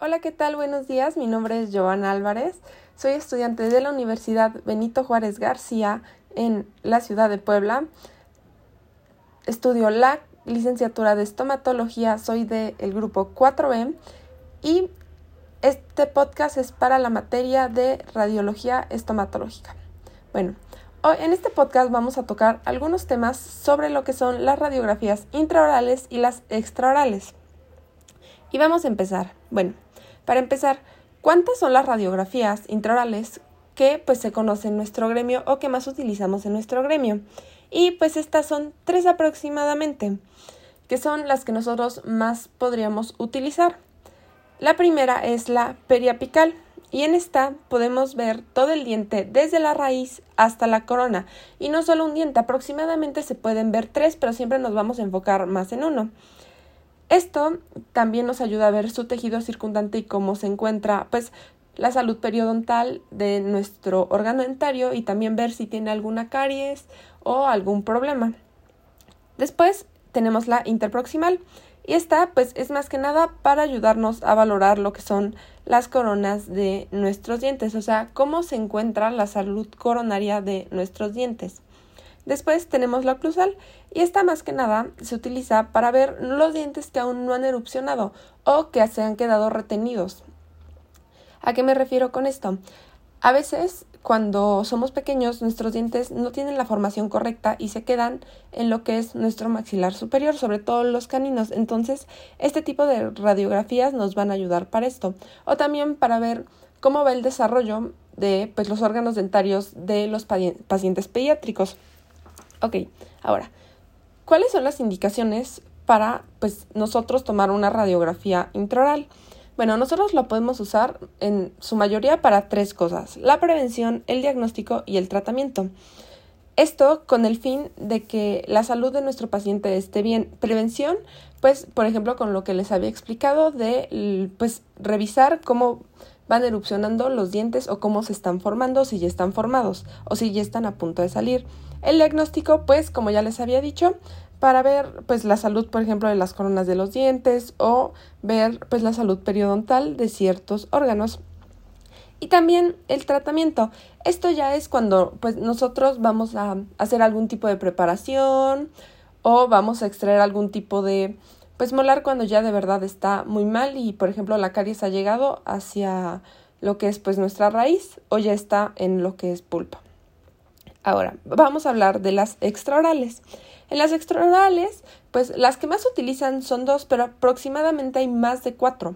Hola, ¿qué tal? Buenos días. Mi nombre es Giovanna Álvarez. Soy estudiante de la Universidad Benito Juárez García en la ciudad de Puebla. Estudio la licenciatura de estomatología. Soy del grupo 4B y este podcast es para la materia de radiología estomatológica. Bueno, hoy en este podcast vamos a tocar algunos temas sobre lo que son las radiografías intraorales y las extraorales. Y vamos a empezar. Bueno, para empezar, ¿cuántas son las radiografías intraorales que pues se conocen en nuestro gremio o que más utilizamos en nuestro gremio? Y pues estas son tres aproximadamente, que son las que nosotros más podríamos utilizar. La primera es la periapical y en esta podemos ver todo el diente desde la raíz hasta la corona y no solo un diente, aproximadamente se pueden ver tres, pero siempre nos vamos a enfocar más en uno. Esto también nos ayuda a ver su tejido circundante y cómo se encuentra, pues, la salud periodontal de nuestro órgano dentario y también ver si tiene alguna caries o algún problema. Después tenemos la interproximal y esta pues es más que nada para ayudarnos a valorar lo que son las coronas de nuestros dientes, o sea, cómo se encuentra la salud coronaria de nuestros dientes. Después tenemos la oclusal y esta más que nada se utiliza para ver los dientes que aún no han erupcionado o que se han quedado retenidos. ¿A qué me refiero con esto? A veces, cuando somos pequeños, nuestros dientes no tienen la formación correcta y se quedan en lo que es nuestro maxilar superior, sobre todo los caninos. Entonces, este tipo de radiografías nos van a ayudar para esto. O también para ver cómo va el desarrollo de pues, los órganos dentarios de los pacientes pediátricos. Ok, ahora, ¿cuáles son las indicaciones para pues nosotros tomar una radiografía intraoral? Bueno, nosotros lo podemos usar en su mayoría para tres cosas, la prevención, el diagnóstico y el tratamiento. Esto con el fin de que la salud de nuestro paciente esté bien. Prevención, pues, por ejemplo, con lo que les había explicado de, pues, revisar cómo van erupcionando los dientes o cómo se están formando, si ya están formados o si ya están a punto de salir. El diagnóstico, pues, como ya les había dicho, para ver pues la salud, por ejemplo, de las coronas de los dientes o ver pues la salud periodontal de ciertos órganos. Y también el tratamiento. Esto ya es cuando pues nosotros vamos a hacer algún tipo de preparación o vamos a extraer algún tipo de pues molar cuando ya de verdad está muy mal y por ejemplo la caries ha llegado hacia lo que es pues nuestra raíz o ya está en lo que es pulpa. Ahora, vamos a hablar de las extraorales. En las extraorales, pues las que más utilizan son dos, pero aproximadamente hay más de cuatro.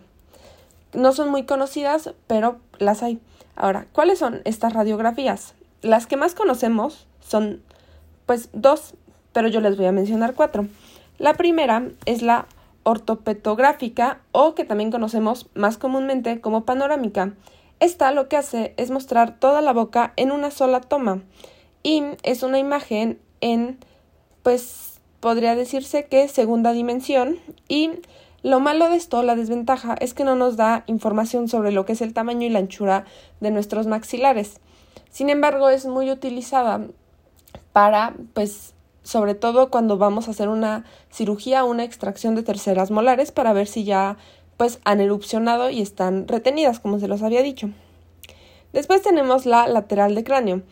No son muy conocidas, pero las hay. Ahora, ¿cuáles son estas radiografías? Las que más conocemos son, pues, dos, pero yo les voy a mencionar cuatro. La primera es la ortopetográfica o que también conocemos más comúnmente como panorámica. Esta lo que hace es mostrar toda la boca en una sola toma y es una imagen en, pues podría decirse que segunda dimensión y lo malo de esto, la desventaja, es que no nos da información sobre lo que es el tamaño y la anchura de nuestros maxilares. Sin embargo, es muy utilizada para, pues, sobre todo cuando vamos a hacer una cirugía una extracción de terceras molares para ver si ya, pues, han erupcionado y están retenidas, como se los había dicho. Después tenemos la lateral de cráneo.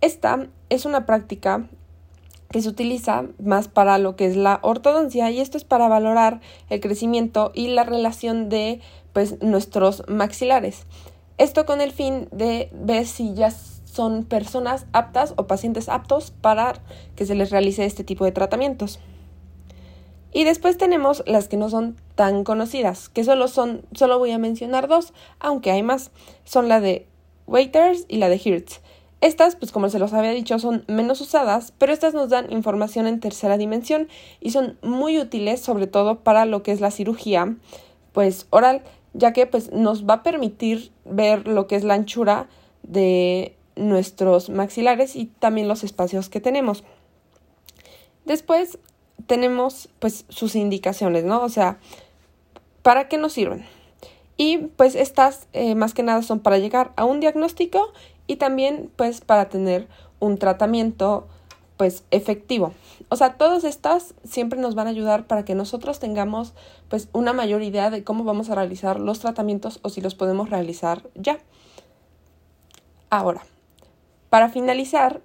Esta es una práctica que se utiliza más para lo que es la ortodoncia y esto es para valorar el crecimiento y la relación de pues nuestros maxilares. Esto con el fin de ver si ya son personas aptas o pacientes aptos para que se les realice este tipo de tratamientos. Y después tenemos las que no son tan conocidas, que solo son, solo voy a mencionar dos, aunque hay más. Son la de Waiters y la de Hertz. Estas, pues como se los había dicho, son menos usadas, pero estas nos dan información en tercera dimensión y son muy útiles sobre todo para lo que es la cirugía pues oral, ya que pues nos va a permitir ver lo que es la anchura de nuestros maxilares y también los espacios que tenemos. Después tenemos pues sus indicaciones, ¿no? O sea, ¿para qué nos sirven? Y pues estas eh, más que nada son para llegar a un diagnóstico y también pues para tener un tratamiento pues efectivo. O sea, todas estas siempre nos van a ayudar para que nosotros tengamos pues una mayor idea de cómo vamos a realizar los tratamientos o si los podemos realizar ya. Ahora, para finalizar,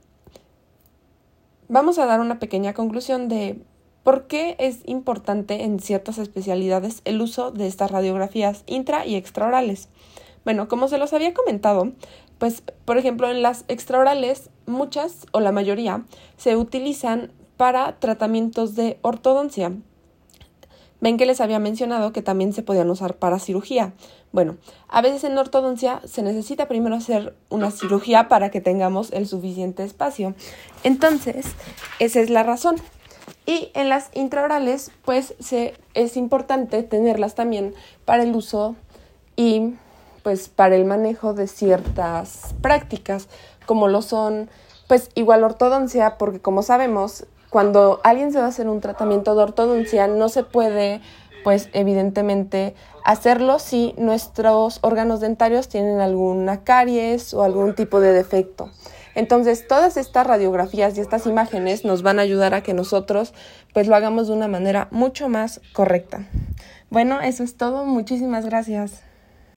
vamos a dar una pequeña conclusión de por qué es importante en ciertas especialidades el uso de estas radiografías intra y extraorales. Bueno, como se los había comentado, pues por ejemplo en las extraorales muchas o la mayoría se utilizan para tratamientos de ortodoncia. Ven que les había mencionado que también se podían usar para cirugía. Bueno, a veces en ortodoncia se necesita primero hacer una cirugía para que tengamos el suficiente espacio. Entonces, esa es la razón. Y en las intraorales, pues se, es importante tenerlas también para el uso y pues para el manejo de ciertas prácticas, como lo son pues igual ortodoncia, porque como sabemos, cuando alguien se va a hacer un tratamiento de ortodoncia, no se puede pues evidentemente hacerlo si nuestros órganos dentarios tienen alguna caries o algún tipo de defecto. Entonces, todas estas radiografías y estas imágenes nos van a ayudar a que nosotros pues lo hagamos de una manera mucho más correcta. Bueno, eso es todo. Muchísimas gracias.